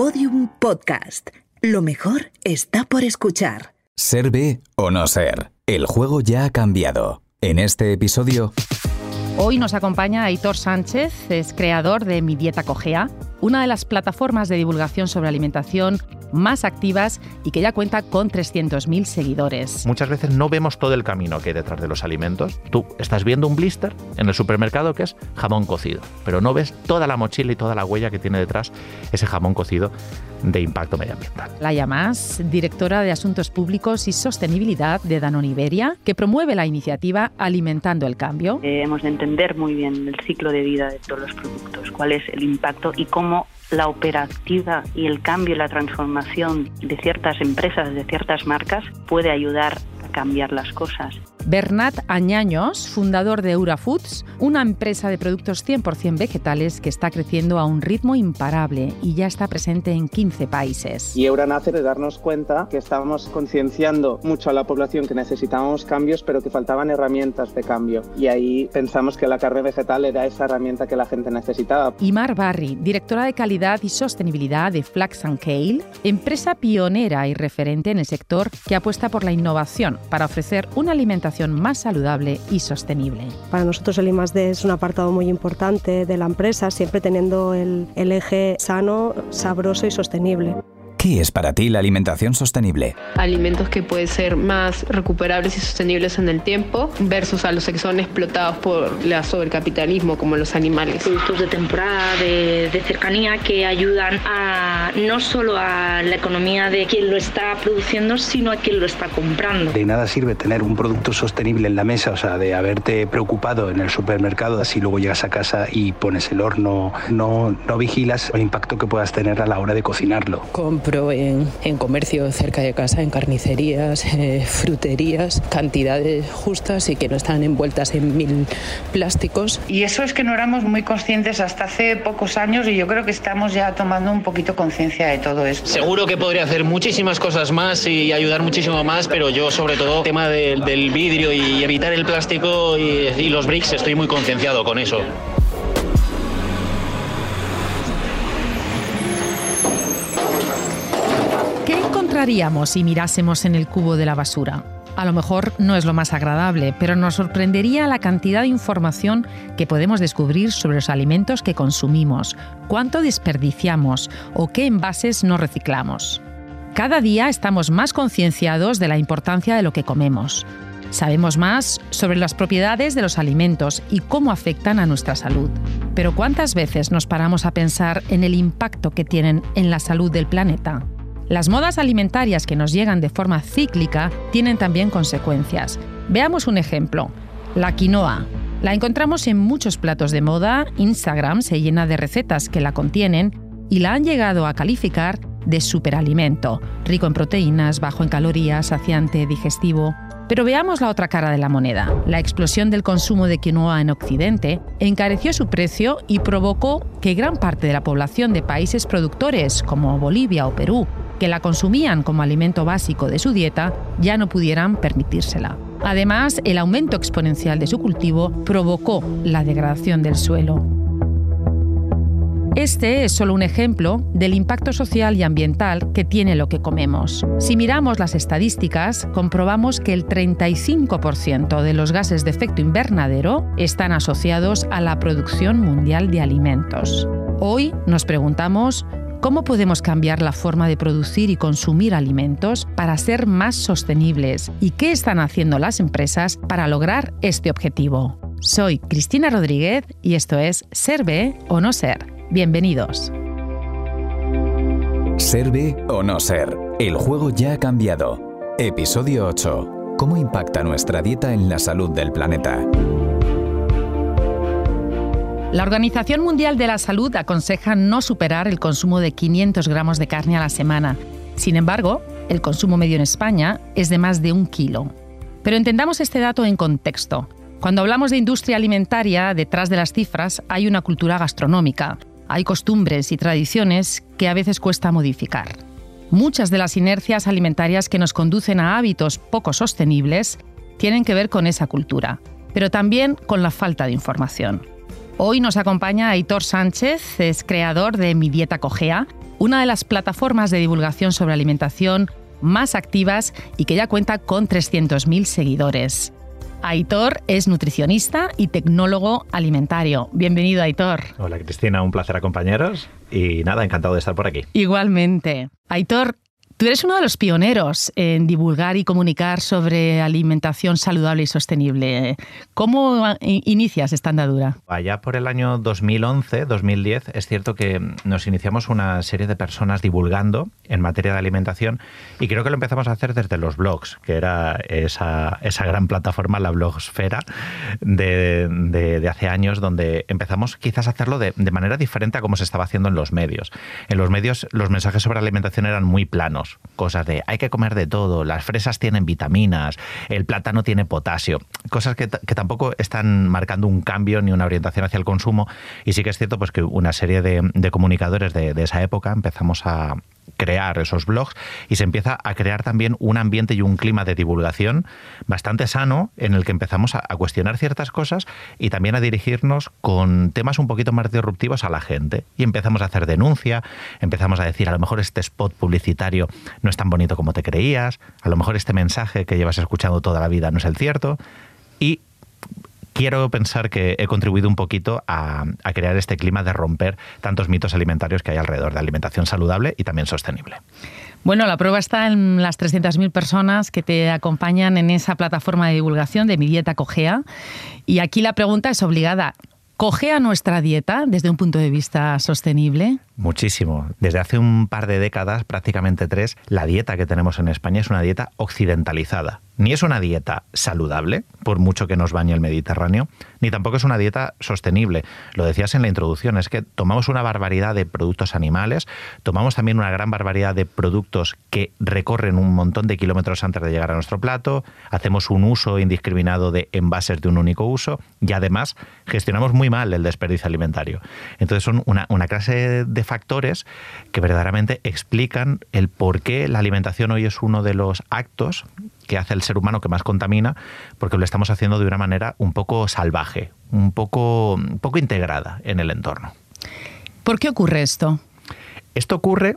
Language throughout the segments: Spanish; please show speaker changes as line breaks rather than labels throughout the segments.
Podium Podcast. Lo mejor está por escuchar.
Ser B o no ser. El juego ya ha cambiado. En este episodio...
Hoy nos acompaña Aitor Sánchez, es creador de Mi Dieta Cogea, una de las plataformas de divulgación sobre alimentación más activas y que ya cuenta con 300.000 seguidores.
Muchas veces no vemos todo el camino que hay detrás de los alimentos. Tú estás viendo un blister en el supermercado que es jamón cocido, pero no ves toda la mochila y toda la huella que tiene detrás ese jamón cocido de impacto medioambiental.
Laia Mas, directora de Asuntos Públicos y Sostenibilidad de Danone Iberia, que promueve la iniciativa Alimentando el Cambio.
Eh, hemos de entender muy bien el ciclo de vida de todos los productos, cuál es el impacto y cómo la operativa y el cambio y la transformación de ciertas empresas, de ciertas marcas, puede ayudar a cambiar las cosas.
Bernat Añaños, fundador de Eura Foods, una empresa de productos 100% vegetales que está creciendo a un ritmo imparable y ya está presente en 15 países.
Y Eura nace de darnos cuenta que estábamos concienciando mucho a la población que necesitábamos cambios, pero que faltaban herramientas de cambio. Y ahí pensamos que la carne vegetal era esa herramienta que la gente necesitaba.
Imar Barry, directora de calidad y sostenibilidad de Flax and Kale, empresa pionera y referente en el sector que apuesta por la innovación para ofrecer una alimentación más saludable y sostenible.
Para nosotros el I+D es un apartado muy importante de la empresa, siempre teniendo el, el eje sano, sabroso y sostenible.
¿Qué es para ti la alimentación sostenible?
Alimentos que pueden ser más recuperables y sostenibles en el tiempo versus a los que son explotados por la sobrecapitalismo como los animales.
Productos de temporada, de, de cercanía que ayudan a no solo a la economía de quien lo está produciendo, sino a quien lo está comprando.
De nada sirve tener un producto sostenible en la mesa, o sea, de haberte preocupado en el supermercado, así luego llegas a casa y pones el horno, no, no vigilas el impacto que puedas tener a la hora de cocinarlo.
Compro en, en, comercio cerca de casa, en carnicerías, eh, fruterías, cantidades justas y que no están envueltas en mil plásticos.
Y eso es que no éramos muy conscientes hasta hace pocos años y yo creo que estamos ya tomando un poquito conciencia de todo esto.
Seguro que podría hacer muchísimas cosas más y ayudar muchísimo más, pero yo sobre todo el tema del, del vidrio y evitar el plástico y, y los bricks estoy muy concienciado con eso.
Haríamos si mirásemos en el cubo de la basura? A lo mejor no es lo más agradable, pero nos sorprendería la cantidad de información que podemos descubrir sobre los alimentos que consumimos, cuánto desperdiciamos o qué envases no reciclamos. Cada día estamos más concienciados de la importancia de lo que comemos. Sabemos más sobre las propiedades de los alimentos y cómo afectan a nuestra salud. Pero ¿cuántas veces nos paramos a pensar en el impacto que tienen en la salud del planeta? Las modas alimentarias que nos llegan de forma cíclica tienen también consecuencias. Veamos un ejemplo. La quinoa. La encontramos en muchos platos de moda, Instagram se llena de recetas que la contienen y la han llegado a calificar de superalimento, rico en proteínas, bajo en calorías, saciante, digestivo. Pero veamos la otra cara de la moneda. La explosión del consumo de quinoa en Occidente encareció su precio y provocó que gran parte de la población de países productores como Bolivia o Perú que la consumían como alimento básico de su dieta ya no pudieran permitírsela. Además, el aumento exponencial de su cultivo provocó la degradación del suelo. Este es solo un ejemplo del impacto social y ambiental que tiene lo que comemos. Si miramos las estadísticas, comprobamos que el 35% de los gases de efecto invernadero están asociados a la producción mundial de alimentos. Hoy nos preguntamos ¿Cómo podemos cambiar la forma de producir y consumir alimentos para ser más sostenibles? ¿Y qué están haciendo las empresas para lograr este objetivo? Soy Cristina Rodríguez y esto es Ser B o No Ser. Bienvenidos.
Ser B o No Ser. El juego ya ha cambiado. Episodio 8. ¿Cómo impacta nuestra dieta en la salud del planeta?
La Organización Mundial de la Salud aconseja no superar el consumo de 500 gramos de carne a la semana. Sin embargo, el consumo medio en España es de más de un kilo. Pero entendamos este dato en contexto. Cuando hablamos de industria alimentaria, detrás de las cifras hay una cultura gastronómica, hay costumbres y tradiciones que a veces cuesta modificar. Muchas de las inercias alimentarias que nos conducen a hábitos poco sostenibles tienen que ver con esa cultura, pero también con la falta de información. Hoy nos acompaña Aitor Sánchez, es creador de Mi Dieta Cogea, una de las plataformas de divulgación sobre alimentación más activas y que ya cuenta con 300.000 seguidores. Aitor es nutricionista y tecnólogo alimentario. Bienvenido, Aitor.
Hola, Cristina, un placer acompañaros y nada, encantado de estar por aquí.
Igualmente. Aitor, Tú eres uno de los pioneros en divulgar y comunicar sobre alimentación saludable y sostenible. ¿Cómo inicias esta andadura?
Allá por el año 2011, 2010, es cierto que nos iniciamos una serie de personas divulgando en materia de alimentación y creo que lo empezamos a hacer desde los blogs, que era esa, esa gran plataforma, la blogosfera, de, hace años, donde empezamos quizás a hacerlo de, de manera diferente a como se estaba haciendo en los medios. En los medios los mensajes sobre alimentación eran muy planos cosas de hay que comer de todo, las fresas tienen vitaminas, el plátano tiene potasio, cosas que, tampoco están marcando un cambio ni una orientación hacia el consumo. Y sí que es cierto pues, que una serie de, comunicadores de esa época empezamos a, crear esos blogs y se empieza a crear también un ambiente y un clima de divulgación bastante sano en el que empezamos a, cuestionar ciertas cosas y también a dirigirnos con temas un poquito más disruptivos a la gente. Y empezamos a hacer denuncia, empezamos a decir a lo mejor este spot publicitario no es tan bonito como te creías, a lo mejor este mensaje que llevas escuchando toda la vida no es el cierto. Y quiero pensar que he contribuido un poquito a, crear este clima de romper tantos mitos alimentarios que hay alrededor de alimentación saludable y también sostenible.
Bueno, la prueba está en las 300.000 personas que te acompañan en esa plataforma de divulgación de Mi Dieta Cogea. Y aquí la pregunta es obligada. ¿Cogea nuestra dieta desde un punto de vista sostenible?
Muchísimo. Desde hace un par de décadas, prácticamente tres, la dieta que tenemos en España es una dieta occidentalizada. Ni es una dieta saludable, por mucho que nos bañe el Mediterráneo, ni tampoco es una dieta sostenible. Lo decías en la introducción, es que tomamos una barbaridad de productos animales, tomamos también una gran barbaridad de productos que recorren un montón de kilómetros antes de llegar a nuestro plato, hacemos un uso indiscriminado de envases de un único uso y además gestionamos muy mal el desperdicio alimentario. Entonces son una, una clase de factores que verdaderamente explican el por qué la alimentación hoy es uno de los actos que hace el ser humano que más contamina, porque lo estamos haciendo de una manera un poco salvaje, un poco, un poco integrada en el entorno.
¿Por qué ocurre esto?
Esto ocurre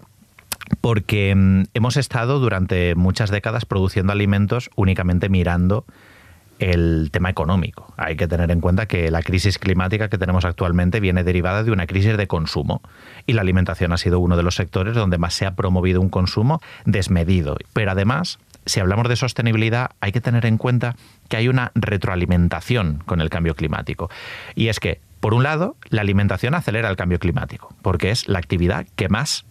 porque mm, hemos estado durante muchas décadas produciendo alimentos únicamente mirando el tema económico. Hay que tener en cuenta que la crisis climática que tenemos actualmente viene derivada de una crisis de consumo y la alimentación ha sido uno de los sectores donde más se ha promovido un consumo desmedido. Pero además, si hablamos de sostenibilidad, hay que tener en cuenta que hay una retroalimentación con el cambio climático. Y es que, por un lado, la alimentación acelera el cambio climático, porque es la actividad que más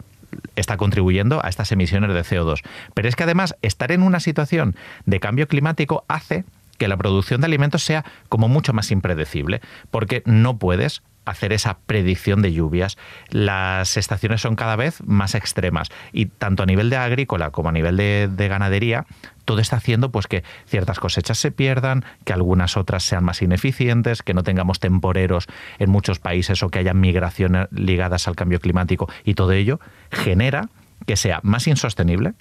está contribuyendo a estas emisiones de CO2. Pero es que además estar en una situación de cambio climático hace que la producción de alimentos sea como mucho más impredecible, porque no puedes hacer esa predicción de lluvias. Las estaciones son cada vez más extremas y tanto a nivel de agrícola como a nivel de, ganadería, todo está haciendo pues que ciertas cosechas se pierdan, que algunas otras sean más ineficientes, que no tengamos temporeros en muchos países o que haya migraciones ligadas al cambio climático y todo ello genera que sea más insostenible,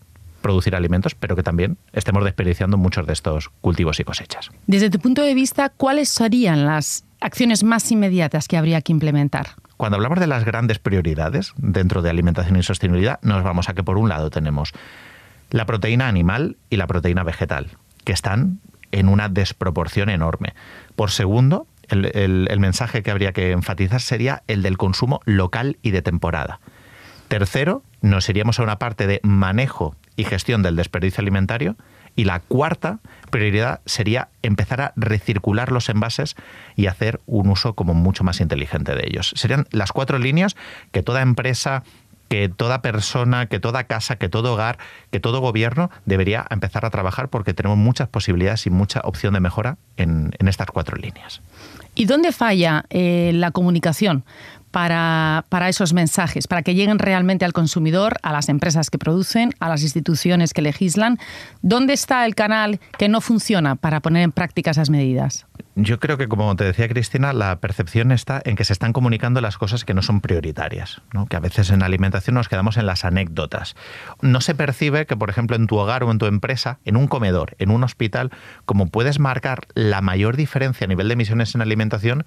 producir alimentos, pero que también estemos desperdiciando muchos de estos cultivos y cosechas.
Desde tu punto de vista, ¿cuáles serían las acciones más inmediatas que habría que implementar?
Cuando hablamos de las grandes prioridades dentro de alimentación y sostenibilidad, nos vamos a que por un lado tenemos la proteína animal y la proteína vegetal, que están en una desproporción enorme. Por segundo, el, el mensaje que habría que enfatizar sería el del consumo local y de temporada. Tercero, nos iríamos a una parte de manejo y gestión del desperdicio alimentario. Y la cuarta prioridad sería empezar a recircular los envases y hacer un uso como mucho más inteligente de ellos. Serían las cuatro líneas que toda empresa, que toda persona, que toda casa, que todo hogar, que todo gobierno debería empezar a trabajar porque tenemos muchas posibilidades y mucha opción de mejora en, estas cuatro líneas.
¿Y dónde falla eh, la comunicación? Para, para, esos mensajes, para que lleguen realmente al consumidor, a las empresas que producen, a las instituciones que legislan. ¿Dónde está el canal que no funciona para poner en práctica esas medidas?
Yo creo que, como te decía Cristina, la percepción está en que se están comunicando las cosas que no son prioritarias, que a veces en alimentación nos quedamos en las anécdotas. No se percibe que, por ejemplo, en tu hogar o en tu empresa, en un comedor, en un hospital, como puedes marcar la mayor diferencia a nivel de emisiones en alimentación,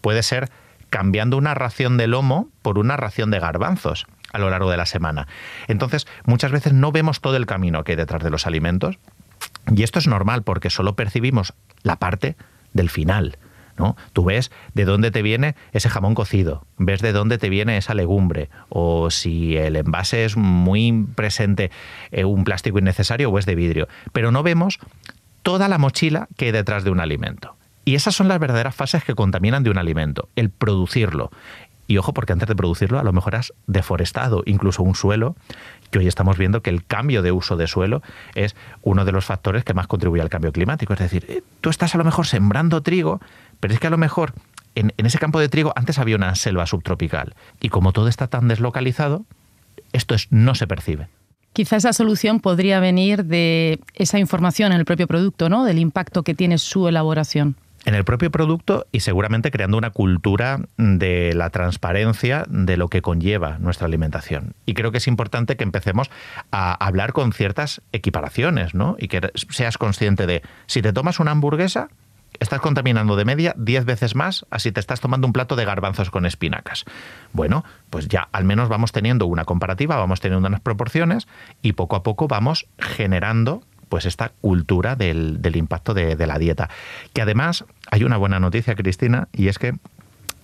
puede ser cambiando una ración de lomo por una ración de garbanzos a lo largo de la semana. Entonces, muchas veces no vemos todo el camino que hay detrás de los alimentos y esto es normal porque solo percibimos la parte del final. ¿No? Tú ves de dónde te viene ese jamón cocido, ves de dónde te viene esa legumbre, o si el envase es muy presente, eh, un plástico innecesario o es de vidrio, pero no vemos toda la mochila que hay detrás de un alimento. Y esas son las verdaderas fases que contaminan de un alimento, el producirlo. Y ojo, porque antes de producirlo a lo mejor has deforestado incluso un suelo que hoy estamos viendo que el cambio de uso de suelo es uno de los factores que más contribuye al cambio climático. Es decir, eh, tú estás a lo mejor sembrando trigo, pero es que a lo mejor en, ese campo de trigo antes había una selva subtropical. Y como todo está tan deslocalizado, esto es, no se percibe.
Quizá esa solución podría venir de esa información en el propio producto, ¿no? Del impacto que tiene su elaboración
en el propio producto y seguramente creando una cultura de la transparencia de lo que conlleva nuestra alimentación. Y creo que es importante que empecemos a hablar con ciertas equiparaciones, ¿no? Y que seas consciente de si te tomas una hamburguesa, estás contaminando de media 10 veces más así te estás tomando un plato de garbanzos con espinacas. Bueno, pues ya al menos vamos teniendo una comparativa, vamos teniendo unas proporciones y poco a poco vamos generando pues esta cultura del, impacto de, la dieta. Que además hay una buena noticia, Cristina, y es que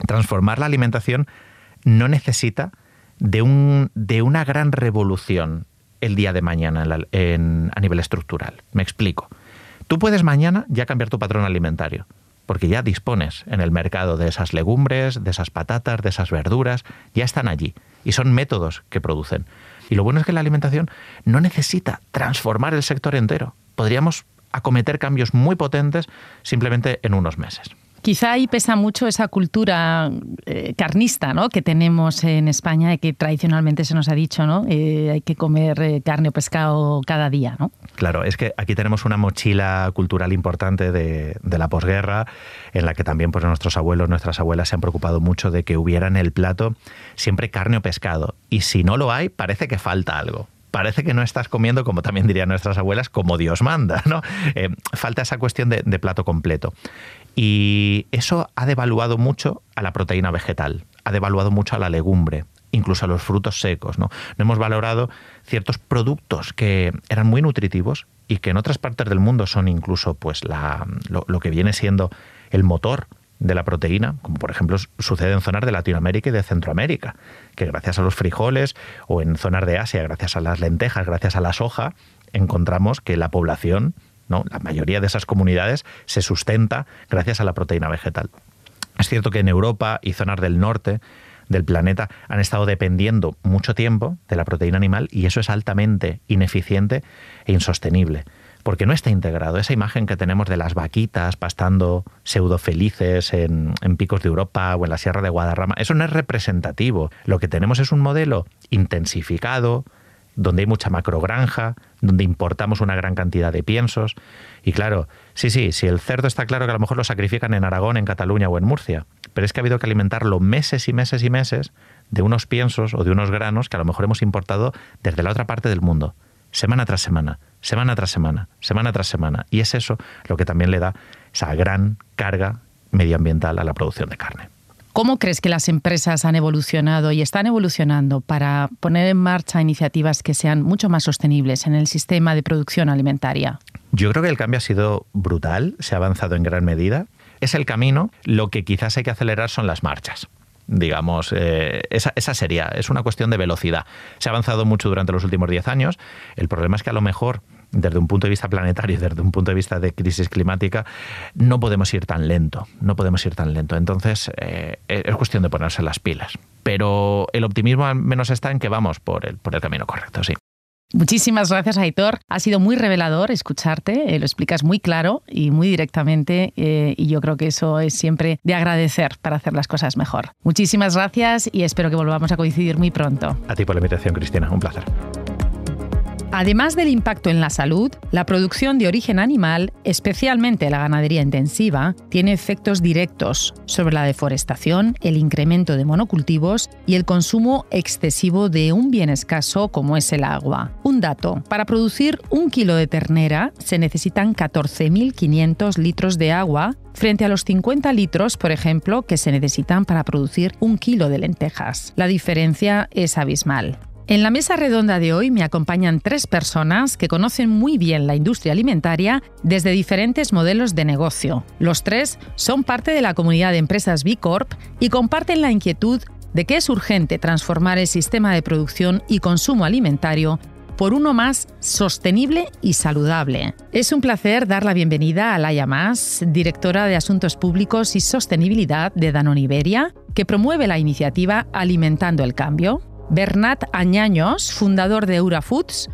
transformar la alimentación no necesita de, un, de una gran revolución el día de mañana a nivel estructural. Me explico. Tú puedes mañana ya cambiar tu patrón alimentario, porque ya dispones en el mercado de esas legumbres, de esas patatas, de esas verduras, ya están allí y son métodos que producen. Y lo bueno es que la alimentación no necesita transformar el sector entero. Podríamos acometer cambios muy potentes simplemente en unos meses.
Quizá ahí pesa mucho esa cultura eh, carnista ¿no? que tenemos en España y que tradicionalmente se nos ha dicho, ¿no? Eh, hay que comer eh, carne o pescado cada día. ¿no?
Claro, es que aquí tenemos una mochila cultural importante de, la posguerra en la que también pues, nuestros abuelos, nuestras abuelas se han preocupado mucho de que hubiera en el plato siempre carne o pescado. Y si no lo hay, parece que falta algo parece que no estás comiendo, como también dirían nuestras abuelas, como Dios manda, ¿no? falta esa cuestión de, plato completo. Y eso ha devaluado mucho a la proteína vegetal, ha devaluado mucho a la legumbre, incluso a los frutos secos. ¿no? no hemos valorado ciertos productos que eran muy nutritivos y que en otras partes del mundo son incluso pues, la, lo, que viene siendo el motor de la proteína, como por ejemplo sucede en zonas de Latinoamérica y de Centroamérica, que gracias a los frijoles o en zonas de Asia, gracias a las lentejas, gracias a la soja, encontramos que la población la mayoría de esas comunidades se sustenta gracias a la proteína vegetal. Es cierto que en Europa y zonas del norte del planeta han estado dependiendo mucho tiempo de la proteína animal y eso es altamente ineficiente e insostenible porque no está integrado. Esa imagen que tenemos de las vaquitas pastando pseudo felices en, en, picos de Europa o en la Sierra de Guadarrama, eso no es representativo. Lo que tenemos es un modelo intensificado, donde hay mucha macrogranja, donde importamos una gran cantidad de piensos. Y claro, sí, sí, si el cerdo está claro que a lo mejor lo sacrifican en Aragón, en Cataluña o en Murcia, pero es que ha habido que alimentarlo meses y meses y meses de unos piensos o de unos granos que a lo mejor hemos importado desde la otra parte del mundo, semana tras semana, semana tras semana, semana tras semana. Y es eso lo que también le da esa gran carga medioambiental a la producción de carne.
¿Cómo crees que las empresas han evolucionado y están evolucionando para poner en marcha iniciativas que sean mucho más sostenibles en el sistema de producción alimentaria?
Yo creo que el cambio ha sido brutal, se ha avanzado en gran medida. Es el camino, lo que quizás hay que acelerar son las marchas digamos, eh, esa, esa, sería, es una cuestión de velocidad. Se ha avanzado mucho durante los últimos 10 años, el problema es que a lo mejor desde un punto de vista planetario, desde un punto de vista de crisis climática, no podemos ir tan lento, no podemos ir tan lento. Entonces, eh, es cuestión de ponerse las pilas. Pero el optimismo al menos está en que vamos por el, por el camino correcto, sí.
Muchísimas gracias, Aitor. Ha sido muy revelador escucharte, eh, lo explicas muy claro y muy directamente eh, y yo creo que eso es siempre de agradecer para hacer las cosas mejor. Muchísimas gracias y espero que volvamos a coincidir muy pronto.
A ti por la invitación, Cristina. Un placer.
Además del impacto en la salud, la producción de origen animal, especialmente la ganadería intensiva, tiene efectos directos sobre la deforestación, el incremento de monocultivos y el consumo excesivo de un bien escaso como es el agua. Un dato, para producir un kilo de ternera se necesitan 14.500 litros de agua frente a los 50 litros, por ejemplo, que se necesitan para producir un kilo de lentejas. La diferencia es abismal. En la mesa redonda de hoy me acompañan tres personas que conocen muy bien la industria alimentaria desde diferentes modelos de negocio. Los tres son parte de la comunidad de empresas B Corp y comparten la inquietud de que es urgente transformar el sistema de producción y consumo alimentario por uno más sostenible y saludable. Es un placer dar la bienvenida a Laia Mas, directora de Asuntos Públicos y Sostenibilidad de Danone Iberia, que promueve la iniciativa Alimentando el Cambio. Bernat Añaños, fundador de Eurafoods,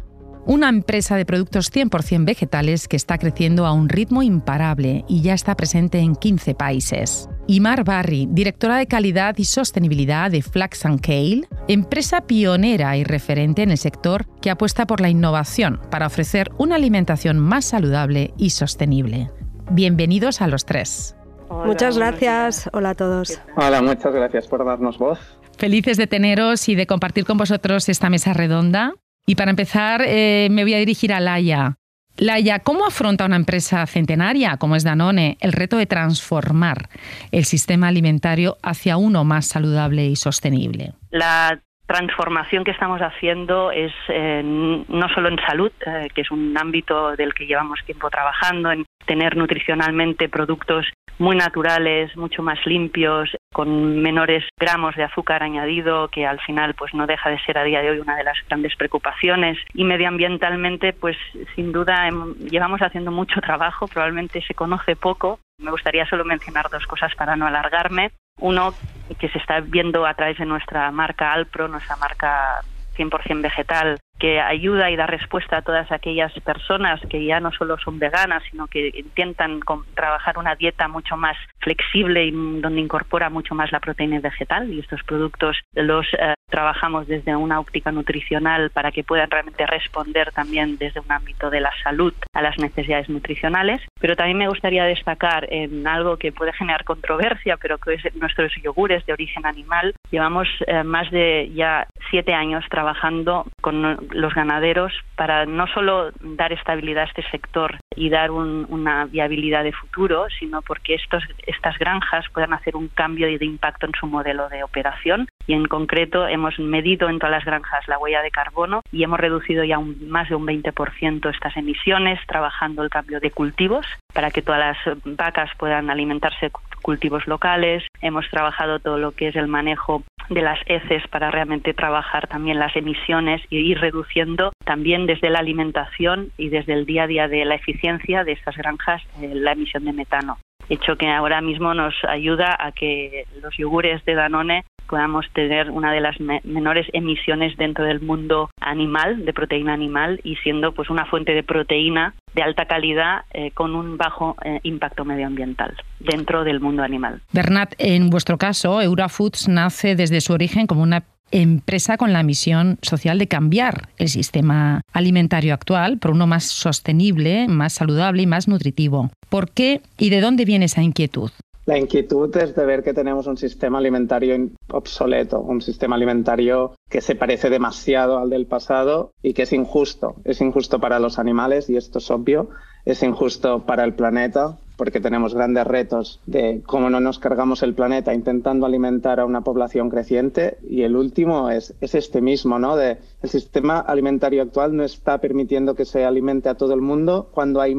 una empresa de productos 100% vegetales que está creciendo a un ritmo imparable y ya está presente en 15 países. Y Mar Barry, directora de calidad y sostenibilidad de Flax and Kale, empresa pionera y referente en el sector que apuesta por la innovación para ofrecer una alimentación más saludable y sostenible. Bienvenidos a los tres.
muchas gracias. Hola a todos.
Hola, muchas gracias por darnos voz.
Felices de teneros y de compartir con vosotros esta mesa redonda. Y para empezar, eh, me voy a dirigir a Laia. Laia, ¿cómo afronta una empresa centenaria como es Danone el reto de transformar el sistema alimentario hacia uno más saludable y sostenible?
La transformación que estamos haciendo es eh, no solo en salud, eh, que es un ámbito del que llevamos tiempo trabajando, en tener nutricionalmente productos muy naturales, mucho más limpios, con menores gramos de azúcar añadido, que al final pues no deja de ser a día de hoy una de las grandes preocupaciones. Y medioambientalmente, pues sin duda llevamos haciendo mucho trabajo, probablemente se conoce poco. Me gustaría solo mencionar dos cosas para no alargarme. Uno, que se está viendo a través de nuestra marca Alpro, nuestra marca 100% vegetal, que ayuda y da respuesta a todas aquellas personas que ya no solo son veganas, sino que intentan trabajar una dieta mucho más flexible y donde incorpora mucho más la proteína vegetal. Y estos productos los eh, trabajamos desde una óptica nutricional para que puedan realmente responder también desde un ámbito de la salud a las necesidades nutricionales. Pero también me gustaría destacar en algo que puede generar controversia, pero que es nuestros yogures de origen animal. Llevamos eh, más de ya siete años trabajando con los ganaderos para no solo dar estabilidad a este sector y dar una viabilidad de futuro, sino porque estos, estas granjas puedan hacer un cambio de impacto en su modelo de operación. Y en concreto hemos medido en todas las granjas la huella de carbono y hemos reducido ya un, más de un 20% estas emisiones trabajando el cambio de cultivos para que todas las vacas puedan alimentarse cultivos locales. Hemos trabajado todo lo que es el manejo de las heces para realmente trabajar también las emisiones y ir reduciendo también desde la alimentación y desde el día a día de la eficiencia de estas granjas eh, la emisión de metano. Hecho que ahora mismo nos ayuda a que los yogures de Danone podamos tener una de las menores emisiones dentro del mundo animal, de proteína animal, y siendo pues una fuente de proteína de alta calidad eh, con un bajo eh, impacto medioambiental dentro del mundo animal.
Bernat, en vuestro caso, Eurafoods nace desde su origen como una empresa con la misión social de cambiar el sistema alimentario actual por uno más sostenible, más saludable y más nutritivo. ¿Por qué y de dónde viene esa inquietud?
La inquietud es de ver que tenemos un sistema alimentario obsoleto, un sistema alimentario que se parece demasiado al del pasado y que es injusto. Es injusto para los animales y esto es obvio. Es injusto para el planeta porque tenemos grandes retos de cómo no nos cargamos el planeta intentando alimentar a una población creciente y el último es, es este mismo, ¿no? De el sistema alimentario actual no está permitiendo que se alimente a todo el mundo cuando hay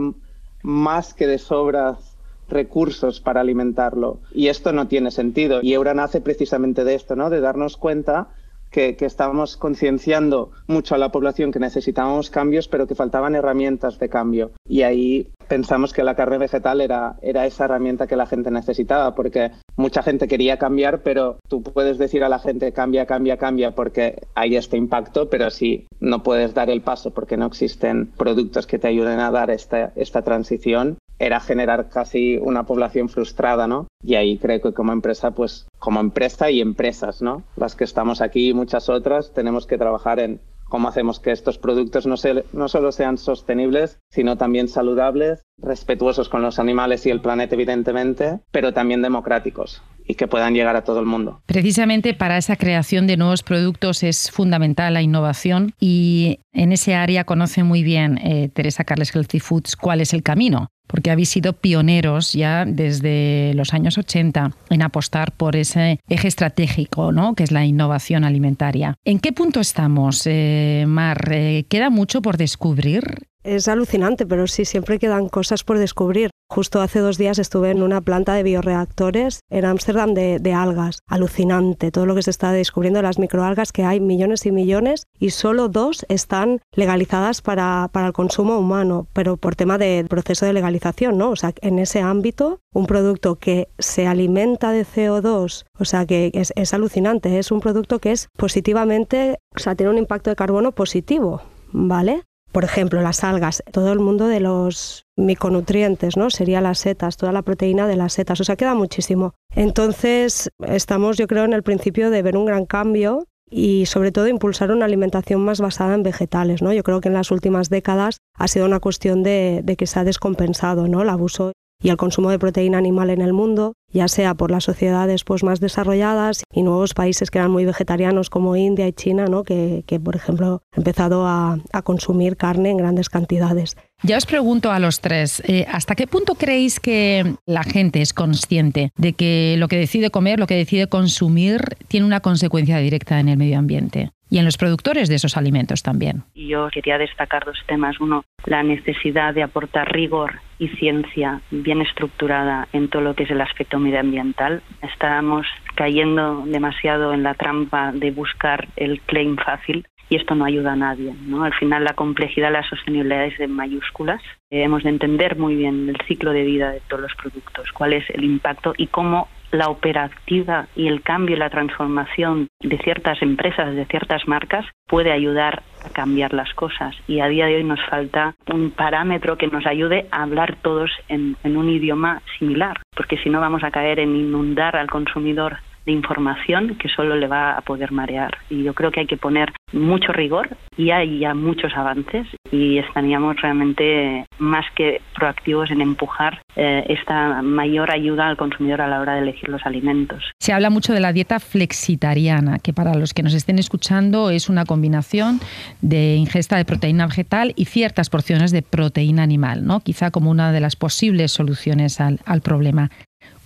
más que de sobras recursos para alimentarlo. Y esto no tiene sentido. Y Eura nace precisamente de esto, ¿no? De darnos cuenta que, que estábamos concienciando mucho a la población que necesitábamos cambios, pero que faltaban herramientas de cambio. Y ahí pensamos que la carne vegetal era, era esa herramienta que la gente necesitaba, porque mucha gente quería cambiar, pero tú puedes decir a la gente cambia, cambia, cambia, porque hay este impacto, pero si no puedes dar el paso porque no existen productos que te ayuden a dar esta, esta transición, era generar casi una población frustrada, ¿no? Y ahí creo que como empresa, pues como empresa y empresas, ¿no? Las que estamos aquí y muchas otras, tenemos que trabajar en cómo hacemos que estos productos no, no solo sean sostenibles, sino también saludables, respetuosos con los animales y el planeta, evidentemente, pero también democráticos y que puedan llegar a todo el mundo.
Precisamente para esa creación de nuevos productos es fundamental la innovación y en ese área conoce muy bien eh, Teresa Carles Healthy Foods cuál es el camino porque habéis sido pioneros ya desde los años 80 en apostar por ese eje estratégico, ¿no? que es la innovación alimentaria. ¿En qué punto estamos, eh, Mar? Eh, ¿Queda mucho por descubrir?
Es alucinante, pero sí, siempre quedan cosas por descubrir. Justo hace dos días estuve en una planta de bioreactores en Ámsterdam de, algas. Alucinante todo lo que se está descubriendo de las microalgas, que hay millones y millones y solo dos están legalizadas para, para el consumo humano, pero por tema del proceso de legalización, ¿no? O sea, en ese ámbito, un producto que se alimenta de CO2, o sea, que es, es alucinante, es un producto que es positivamente, o sea, tiene un impacto de carbono positivo, ¿vale? Por ejemplo, las algas, todo el mundo de los micronutrientes, ¿no? Sería las setas, toda la proteína de las setas, o sea, queda muchísimo. Entonces, estamos, yo creo, en el principio de ver un gran cambio y sobre todo impulsar una alimentación más basada en vegetales, ¿no? Yo creo que en las últimas décadas ha sido una cuestión de, de que se ha descompensado, ¿no? El abuso y el consumo de proteína animal en el mundo, ya sea por las sociedades pues, más desarrolladas y nuevos países que eran muy vegetarianos como India y China, ¿no? que, que por ejemplo han empezado a, a, consumir carne en grandes cantidades.
Ya os pregunto a los tres, eh, ¿hasta qué punto creéis que la gente es consciente de que lo que decide comer, lo que decide consumir, tiene una consecuencia directa en el medio ambiente? y en los productores de esos alimentos también.
Yo quería destacar dos temas. Uno, la necesidad de aportar rigor y ciencia bien estructurada en todo lo que es el aspecto medioambiental. Estamos cayendo demasiado en la trampa de buscar el claim fácil y esto no ayuda a nadie. ¿no? Al final la complejidad, la sostenibilidad es de mayúsculas. Debemos de entender muy bien el ciclo de vida de todos los productos, cuál es el impacto y cómo la operativa y el cambio y la transformación de ciertas empresas, de ciertas marcas, puede ayudar a cambiar las cosas. Y a día de hoy nos falta un parámetro que nos ayude a hablar todos en, en un idioma similar, porque si no vamos a caer en inundar al consumidor información que solo le va a poder marear. Y yo creo que hay que poner mucho rigor y hay ya muchos avances y estaríamos realmente más que proactivos en empujar eh, esta mayor ayuda al consumidor a la hora de elegir los alimentos.
Se habla mucho de la dieta flexitariana, que para los que nos estén escuchando es una combinación de ingesta de proteína vegetal y ciertas porciones de proteína animal, ¿no? quizá como una de las posibles soluciones al problema.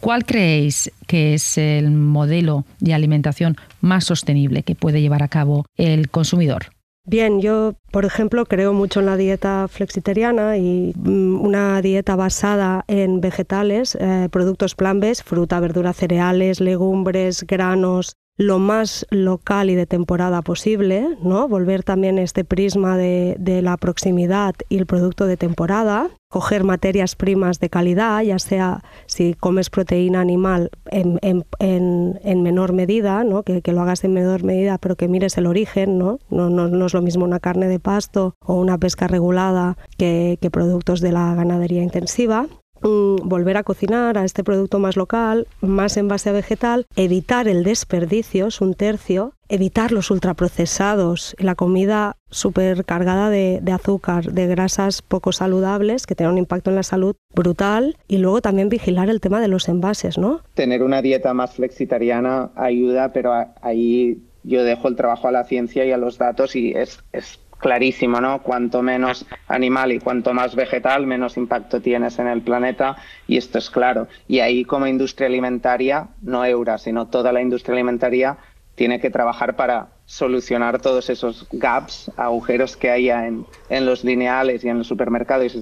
¿Cuál creéis que es el modelo de alimentación más sostenible que puede llevar a cabo el consumidor?
Bien, yo, por ejemplo, creo mucho en la dieta flexitariana y mm, una dieta basada en vegetales, eh, productos plambes, fruta, verdura, cereales, legumbres, granos, lo más local y de temporada posible, ¿no? Volver también este prisma de, la proximidad y el producto de temporada, coger materias primas de calidad, ya sea si comes proteína animal en, menor medida, ¿no? Que, lo hagas en menor medida, pero que mires el origen, ¿no? No, no, es lo mismo una carne de pasto o una pesca regulada que, que productos de la ganadería intensiva. Mm, volver a cocinar a este producto más local, más en base a vegetal, evitar el desperdicio, es un tercio, evitar los ultraprocesados, la comida supercargada de, de azúcar, de grasas poco saludables que tienen un impacto en la salud brutal y luego también vigilar el tema de los envases, ¿no?
Tener una dieta más flexitariana ayuda, pero ahí yo dejo el trabajo a la ciencia y a los datos y es, es clarísimo, ¿no? Cuanto menos animal y cuanto más vegetal, menos impacto tienes en el planeta y esto es claro. Y ahí como industria alimentaria, no Eura, sino toda la industria alimentaria tiene que trabajar para solucionar todos esos gaps, agujeros que haya en, en los lineales y en los supermercados y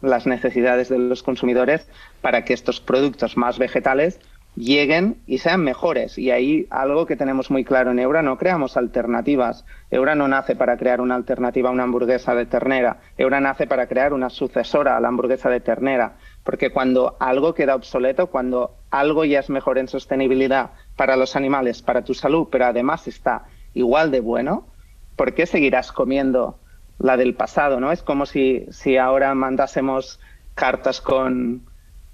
las necesidades de los consumidores para que estos productos más vegetales lleguen y sean mejores. Y ahí algo que tenemos muy claro en Eura, no creamos alternativas. Eura no nace para crear una alternativa a una hamburguesa de ternera. Eura nace para crear una sucesora a la hamburguesa de ternera. Porque cuando algo queda obsoleto, cuando algo ya es mejor en sostenibilidad para los animales, para tu salud, pero además está igual de bueno, ¿por qué seguirás comiendo la del pasado? ¿no? Es como si, si ahora mandásemos cartas con,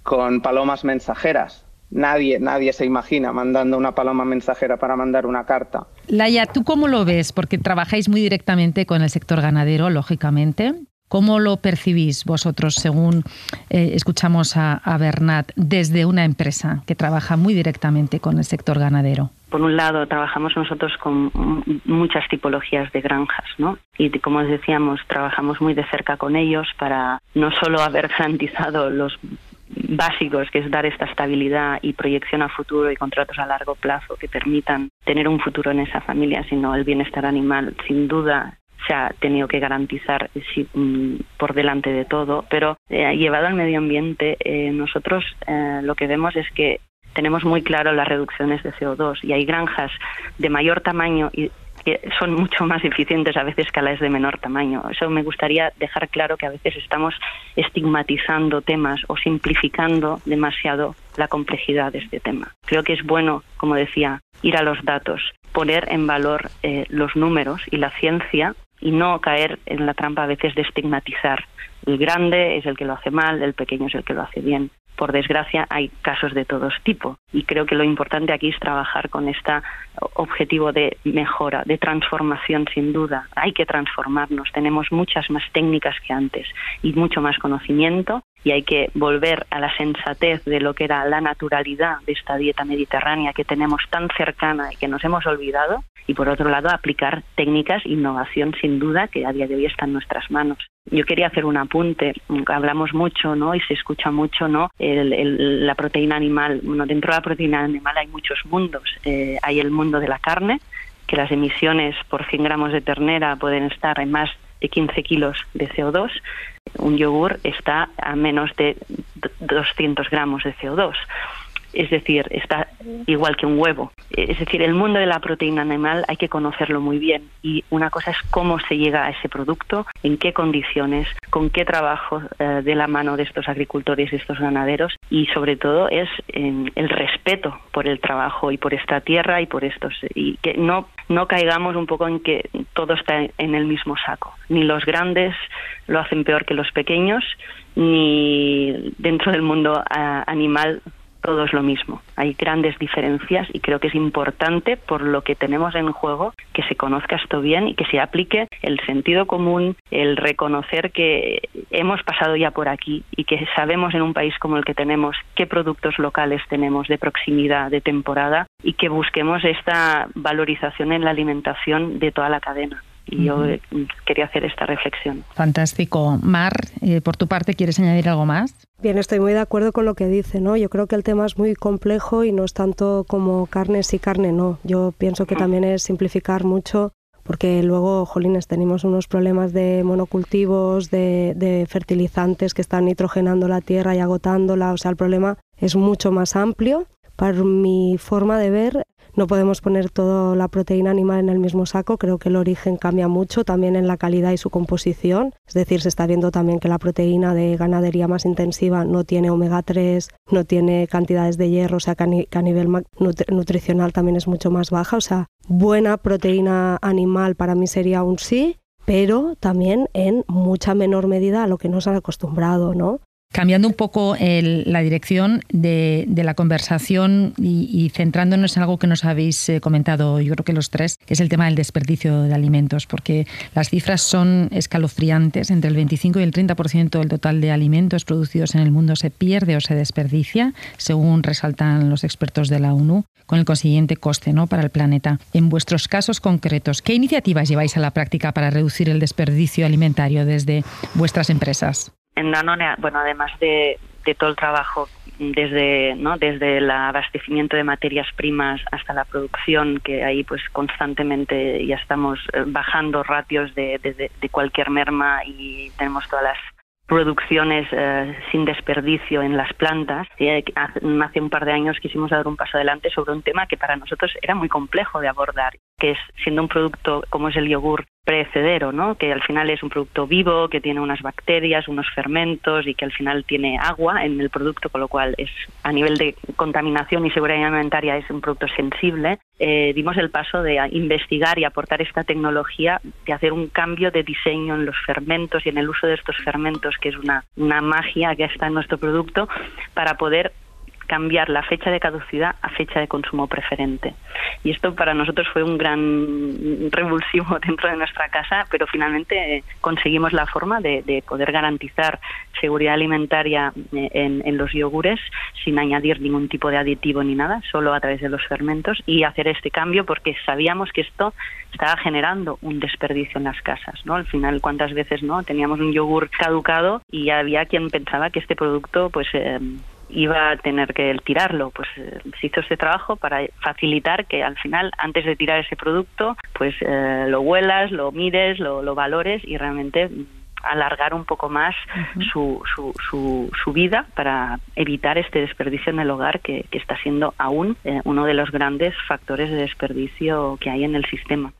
con palomas mensajeras nadie, nadie se imagina mandando una paloma mensajera para mandar una carta.
Laia, ¿tú cómo lo ves? Porque trabajáis muy directamente con el sector ganadero, lógicamente. ¿Cómo lo percibís vosotros, según eh, escuchamos a, a, Bernat, desde una empresa que trabaja muy directamente con el sector ganadero?
Por un lado, trabajamos nosotros con muchas tipologías de granjas, ¿no? Y como os decíamos, trabajamos muy de cerca con ellos para no solo haber garantizado los básicos, que es dar esta estabilidad y proyección a futuro y contratos a largo plazo que permitan tener un futuro en esa familia, sino el bienestar animal, sin duda se ha tenido que garantizar mm, por delante de todo, pero eh, llevado al medio ambiente, eh, nosotros eh, lo que vemos es que tenemos muy claro las reducciones de CO2 y hay granjas de mayor tamaño y que son mucho más eficientes a veces que las de menor tamaño. Eso me gustaría dejar claro que a veces estamos estigmatizando temas o simplificando demasiado la complejidad de este tema. Creo que es bueno, como decía, ir a los datos, poner en valor los números y la ciencia y no caer en la trampa a veces de estigmatizar. El grande es el que lo hace mal, el pequeño es el que lo hace bien. Por desgracia hay casos de todos tipo. Y creo que lo importante aquí es trabajar con este objetivo de mejora, de transformación sin duda. Hay que transformarnos, tenemos muchas más técnicas que antes y mucho más conocimiento y hay que volver a la sensatez de lo que era la naturalidad de esta dieta mediterránea que tenemos tan cercana y que nos hemos olvidado y por otro lado aplicar técnicas, innovación sin duda que a día de hoy está en nuestras manos. Yo quería hacer un apunte, hablamos mucho ¿no? y se escucha mucho ¿no? la proteína animal. Bueno, dentro de la proteína animal hay muchos mundos. Eh, hay el mundo de la carne, que las emisiones por 100 gramos de ternera pueden estar en más de 15 kilos de CO2. Un yogur está a menos de 200 gramos de CO2 es decir, está igual que un huevo. Es decir, el mundo de la proteína animal hay que conocerlo muy bien y una cosa es cómo se llega a ese producto, en qué condiciones, con qué trabajo eh, de la mano de estos agricultores, de estos ganaderos y sobre todo es el respeto por el trabajo y por esta tierra y por estos y que no no caigamos un poco en que todo está en el mismo saco. Ni los grandes lo hacen peor que los pequeños, ni dentro del mundo animal todo es lo mismo. Hay grandes diferencias y creo que es importante, por lo que tenemos en juego, que se conozca esto bien y que se aplique el sentido común, el reconocer que hemos pasado ya por aquí y que sabemos en un país como el que tenemos qué productos locales tenemos de proximidad, de temporada y que busquemos esta valorización en la alimentación de toda la cadena y yo quería hacer esta reflexión.
Fantástico. Mar, eh, por tu parte, ¿quieres añadir algo más?
Bien, estoy muy de acuerdo con lo que dice, ¿no? Yo creo que el tema es muy complejo y no es tanto como carne sí, carne no. Yo pienso que también es simplificar mucho porque luego, jolines, tenemos unos problemas de monocultivos, de, de fertilizantes que están nitrogenando la tierra y agotándola. O sea, el problema es mucho más amplio. Para mi forma de ver, no podemos poner toda la proteína animal en el mismo saco, creo que el origen cambia mucho también en la calidad y su composición. Es decir, se está viendo también que la proteína de ganadería más intensiva no tiene omega 3, no tiene cantidades de hierro, o sea que a, nivel nutricional también es mucho más baja. O sea, buena proteína animal para mí sería un sí, pero también en mucha menor medida a lo que nos han acostumbrado, ¿no?
Cambiando un poco la dirección de, la conversación y, centrándonos en algo que nos habéis eh, comentado, yo creo que los tres, que es el tema del desperdicio de alimentos, porque las cifras son escalofriantes. Entre el 25 y el 30% del total de alimentos producidos en el mundo se pierde o se desperdicia, según resaltan los expertos de la ONU, con el consiguiente coste ¿no? para el planeta. En vuestros casos concretos, ¿qué iniciativas lleváis a la práctica para reducir el desperdicio alimentario desde vuestras empresas?
En Danone, bueno, además de, todo el trabajo desde no desde el abastecimiento de materias primas hasta la producción que ahí pues constantemente ya estamos eh, bajando ratios de, de cualquier merma y tenemos todas las producciones eh, sin desperdicio en las plantas. Eh, hace un par de años quisimos dar un paso adelante sobre un tema que para nosotros era muy complejo de abordar, que es siendo un producto como es el yogur precedero, ¿no? que al final es un producto vivo, que tiene unas bacterias, unos fermentos y que al final tiene agua en el producto, con lo cual es a nivel de contaminación y seguridad alimentaria es un producto sensible. Eh, dimos el paso de investigar y aportar esta tecnología, de hacer un cambio de diseño en los fermentos y en el uso de estos fermentos, que es una, una magia que está en nuestro producto, para poder cambiar la fecha de caducidad a fecha de consumo preferente. Y esto para nosotros fue un gran revulsivo dentro de nuestra casa, pero finalmente eh, conseguimos la forma de, poder garantizar seguridad alimentaria eh, en, los yogures sin añadir ningún tipo de aditivo ni nada, solo a través de los fermentos y hacer este cambio porque sabíamos que esto estaba generando un desperdicio en las casas, ¿no? Al final, ¿cuántas veces no teníamos un yogur caducado y había quien pensaba que este producto, pues eh, iba a tener que tirarlo. Pues eh, se hizo este trabajo para facilitar que al final, antes de tirar ese producto, pues eh, lo huelas, lo mires, lo, lo, valores y realmente alargar un poco más su, su, su, su, vida para evitar este desperdicio en el hogar que, que está siendo aún uno de los grandes factores de desperdicio que hay en el sistema.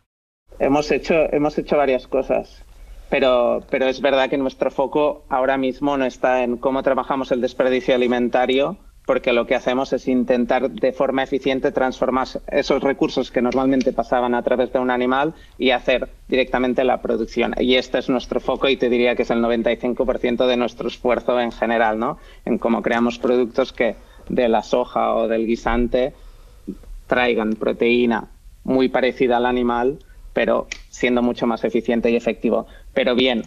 Hemos hecho, hemos hecho varias cosas, pero, pero es verdad que nuestro foco ahora mismo no está en cómo trabajamos el desperdicio alimentario, porque lo que hacemos es intentar de forma eficiente transformar esos recursos que normalmente pasaban a través de un animal y hacer directamente la producción. Y este es nuestro foco y te diría que es el 95% de nuestro esfuerzo en general, ¿no? En cómo creamos productos que de la soja o del guisante traigan proteína muy parecida al animal pero siendo mucho más eficiente y efectivo. Pero bien,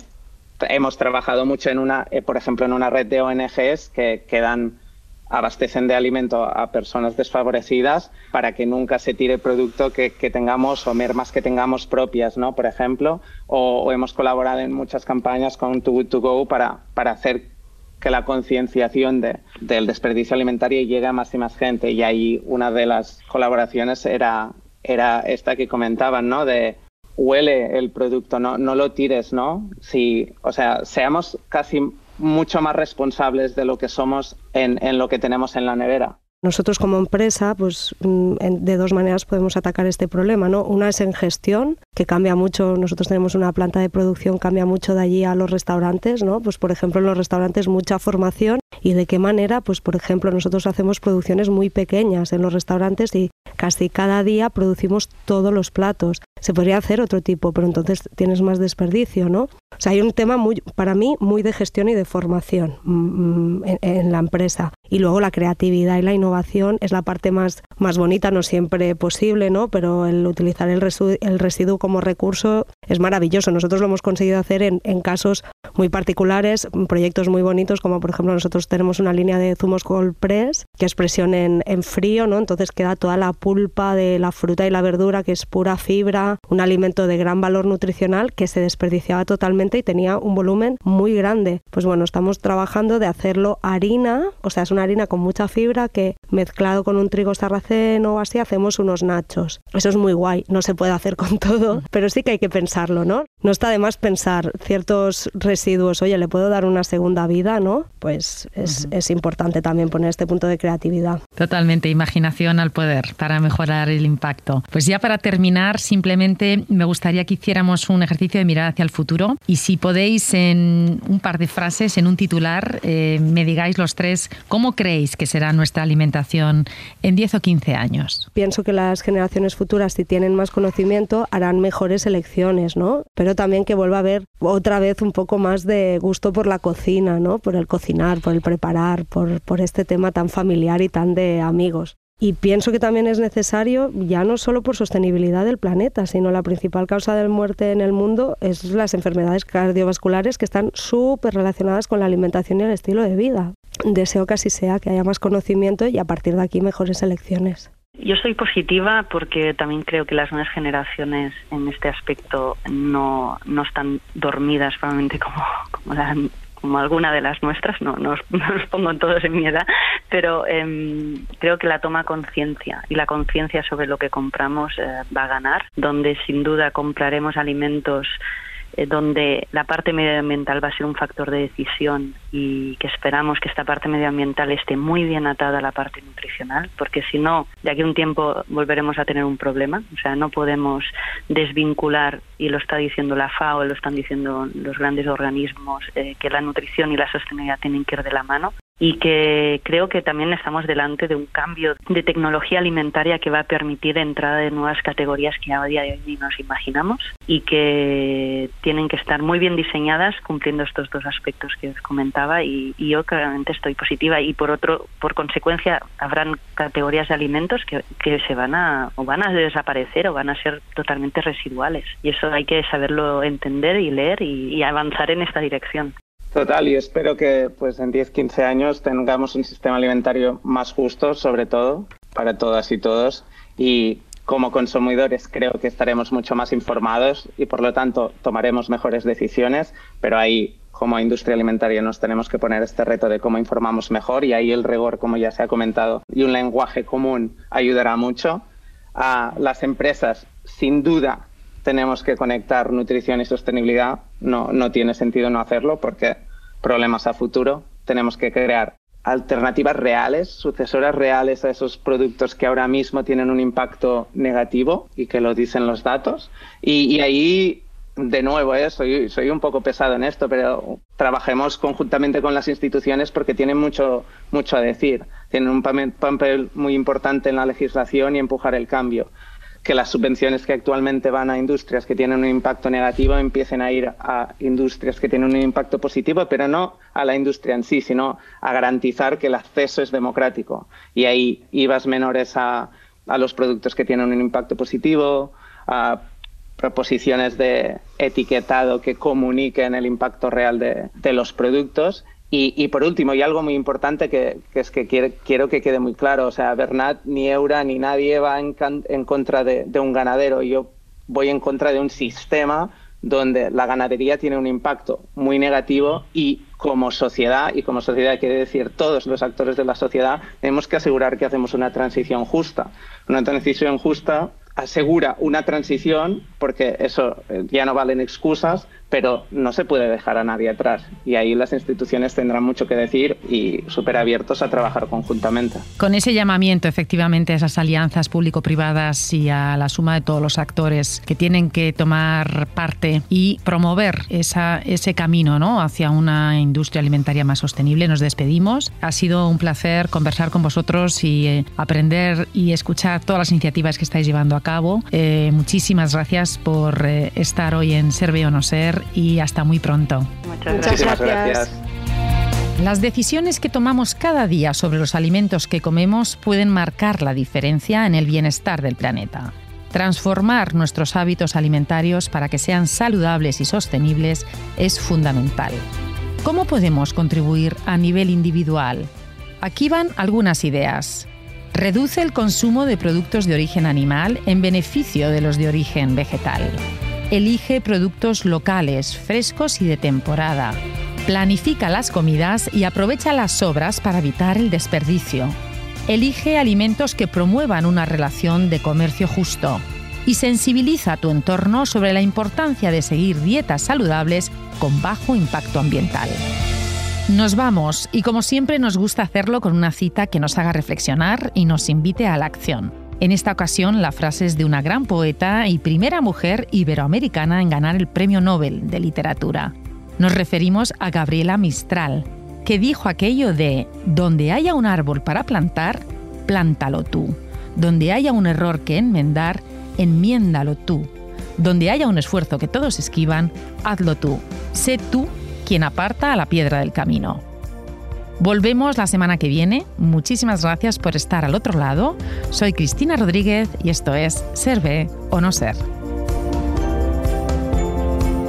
hemos trabajado mucho en una, eh, por ejemplo, en una red de ONGs que, que dan abastecen de alimento a personas desfavorecidas para que nunca se tire producto que, que tengamos o mermas que tengamos propias, ¿no? Por ejemplo, o, hemos colaborado en muchas campañas con Too Good To Go para, para hacer que la concienciación de, del desperdicio alimentario llegue a más y más gente. Y ahí una de las colaboraciones era era esta que comentaban, ¿no? De huele el producto, no, no lo tires, ¿no? Si, o sea, seamos casi mucho más responsables de lo que somos en, en lo que tenemos en la nevera.
Nosotros como empresa, pues mm, de dos maneras podemos atacar este problema, ¿no? Una es en gestión, que cambia mucho. Nosotros tenemos una planta de producción, cambia mucho de allí a los restaurantes, ¿no? Pues por ejemplo en los restaurantes mucha formación y de qué manera, pues por ejemplo nosotros hacemos producciones muy pequeñas en los restaurantes y casi cada día producimos todos los platos. Se podría hacer otro tipo, pero entonces tienes más desperdicio, ¿no? O sea, hay un tema muy, para mí, muy de gestión y de formación mm, mm, en, la empresa. Y luego la creatividad y la innovación es la parte más, más bonita, no siempre posible, ¿no? Pero el utilizar el, el residuo como recurso es maravilloso. Nosotros lo hemos conseguido hacer en, en casos muy particulares, proyectos muy bonitos, como por ejemplo nosotros tenemos una línea de zumos cold press, que es presión en, en frío, ¿no? Entonces queda toda la pulpa de la fruta y la verdura, que es pura fibra, un alimento de gran valor nutricional que se desperdiciaba totalmente y tenía un volumen muy grande. Pues bueno, estamos trabajando de hacerlo harina, o sea, es una harina con mucha fibra que mezclado con un trigo sarraceno o así hacemos unos nachos. Eso es muy guay, no se puede hacer con todo, pero sí que hay que pensarlo, ¿no? No está de más pensar ciertos residuos, oye, le puedo dar una segunda vida, ¿no? Pues es, es importante también poner este punto de creatividad.
Totalmente, imaginación al poder para mejorar el impacto. Pues ya para terminar, simplemente me gustaría que hiciéramos un ejercicio de mirar hacia el futuro y si podéis en un par de frases, en un titular, eh, me digáis los tres cómo creéis que será nuestra alimentación en 10 o 15 años.
Pienso que las generaciones futuras, si tienen más conocimiento, harán mejores elecciones, ¿no? Pero también que vuelva a haber otra vez un poco más de gusto por la cocina, ¿no? Por el cocinar, por el preparar, por este tema tan familiar y tan de amigos. Y pienso que también es necesario, ya no solo por sostenibilidad del planeta, sino la principal causa de muerte en el mundo es las enfermedades cardiovasculares que están súper relacionadas con la alimentación y el estilo de vida. Deseo que así sea, que haya más conocimiento y a partir de aquí mejores elecciones.
Yo soy positiva porque también creo que las nuevas generaciones en este aspecto no, no están dormidas probablemente como, como la como alguna de las nuestras, no, no, os, pongo todos en mi edad, pero em, creo que la toma conciencia y la conciencia sobre lo que compramos eh, va a ganar, donde sin duda compraremos alimentos eh, donde la parte medioambiental va a ser un factor de decisión y que esperamos que esta parte medioambiental esté muy bien atada a la parte nutricional, porque si no, de aquí a un tiempo volveremos a tener un problema. O sea, no podemos desvincular, y lo está diciendo la FAO, lo están diciendo los grandes organismos, eh, que la nutrición y la sostenibilidad tienen que ir de la mano. Y que creo que también estamos delante de un cambio de tecnología alimentaria que va a permitir entrada de nuevas categorías que a día de hoy ni nos imaginamos y que tienen que estar muy bien diseñadas cumpliendo estos dos aspectos que os comentaba y, yo claramente estoy positiva y por otro por consecuencia habrán categorías de alimentos que, que se van a o van a desaparecer o van a ser totalmente residuales y eso hay que saberlo entender y leer y avanzar en esta dirección.
Total, y espero que pues en 10-15 años tengamos un sistema alimentario más justo, sobre todo, para todas y todos. Y como consumidores creo que estaremos mucho más informados y por lo tanto tomaremos mejores decisiones, pero ahí como industria alimentaria nos tenemos que poner este reto de cómo informamos mejor y ahí el rigor, como ya se ha comentado, y un lenguaje común ayudará mucho. A las empresas, sin duda, tenemos que conectar nutrición y sostenibilidad. No, no tiene sentido no hacerlo porque problemas a futuro. Tenemos que crear alternativas reales, sucesoras reales a esos productos que ahora mismo tienen un impacto negativo y que lo dicen los datos. Y, ahí, de nuevo, ¿eh? soy, soy un poco pesado en esto, pero trabajemos conjuntamente con las instituciones porque tienen mucho, mucho a decir. Tienen un papel muy importante en la legislación y empujar el cambio que las subvenciones que actualmente van a industrias que tienen un impacto negativo empiecen a ir a industrias que tienen un impacto positivo, pero no a la industria en sí, sino a garantizar que el acceso es democrático. Y ahí IVAs menores a, a los productos que tienen un impacto positivo, a proposiciones de etiquetado que comuniquen el impacto real de, de los productos y, por último, y algo muy importante que, es que quiero que quede muy claro, o sea, Bernat, ni Eura, ni nadie va en, contra de, un ganadero. Yo voy en contra de un sistema donde la ganadería tiene un impacto muy negativo y como sociedad, y como sociedad quiere decir todos los actores de la sociedad, tenemos que asegurar que hacemos una transición justa. Una transición justa asegura una transición, porque eso eh, ya no valen excusas, pero no se puede dejar a nadie atrás. Y ahí las instituciones tendrán mucho que decir y súper abiertos a trabajar conjuntamente.
Con ese llamamiento, efectivamente, a esas alianzas público-privadas y a la suma de todos los actores que tienen que tomar parte y promover esa, ese camino ¿no? hacia una industria alimentaria más sostenible, nos despedimos. Ha sido un placer conversar con vosotros y eh, aprender y escuchar todas las iniciativas que estáis llevando a cabo. Eh, muchísimas gracias por eh, estar hoy en Ser o No Ser y hasta muy pronto.
Muchas gracias.
Las decisiones que tomamos cada día sobre los alimentos que comemos pueden marcar la diferencia en el bienestar del planeta. Transformar nuestros hábitos alimentarios para que sean saludables y sostenibles es fundamental. ¿Cómo podemos contribuir a nivel individual? Aquí van algunas ideas. Reduce el consumo de productos de origen animal en beneficio de los de origen vegetal. Elige productos locales, frescos y de temporada. Planifica las comidas y aprovecha las sobras para evitar el desperdicio. Elige alimentos que promuevan una relación de comercio justo. Y sensibiliza a tu entorno sobre la importancia de seguir dietas saludables con bajo impacto ambiental. Nos vamos y como siempre nos gusta hacerlo con una cita que nos haga reflexionar y nos invite a la acción. En esta ocasión, la frase es de una gran poeta y primera mujer iberoamericana en ganar el Premio Nobel de Literatura. Nos referimos a Gabriela Mistral, que dijo aquello de, donde haya un árbol para plantar, plántalo tú. Donde haya un error que enmendar, enmiéndalo tú. Donde haya un esfuerzo que todos esquivan, hazlo tú. Sé tú quien aparta a la piedra del camino. Volvemos la semana que viene. Muchísimas gracias por estar al otro lado. Soy Cristina Rodríguez y esto es Ser o No Ser.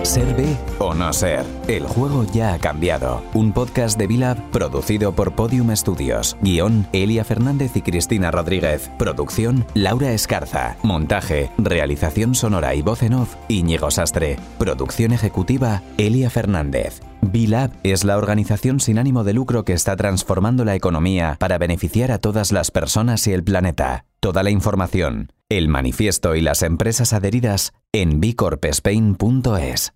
Ser o no ser. El juego ya ha cambiado. Un podcast de Vilab producido por Podium Studios. Guión Elia Fernández y Cristina Rodríguez. Producción Laura Escarza. Montaje, realización sonora y voz en off Íñigo Sastre. Producción ejecutiva Elia Fernández. B-Lab es la organización sin ánimo de lucro que está transformando la economía para beneficiar a todas las personas y el planeta. Toda la información, el manifiesto y las empresas adheridas en bicorpespain.es.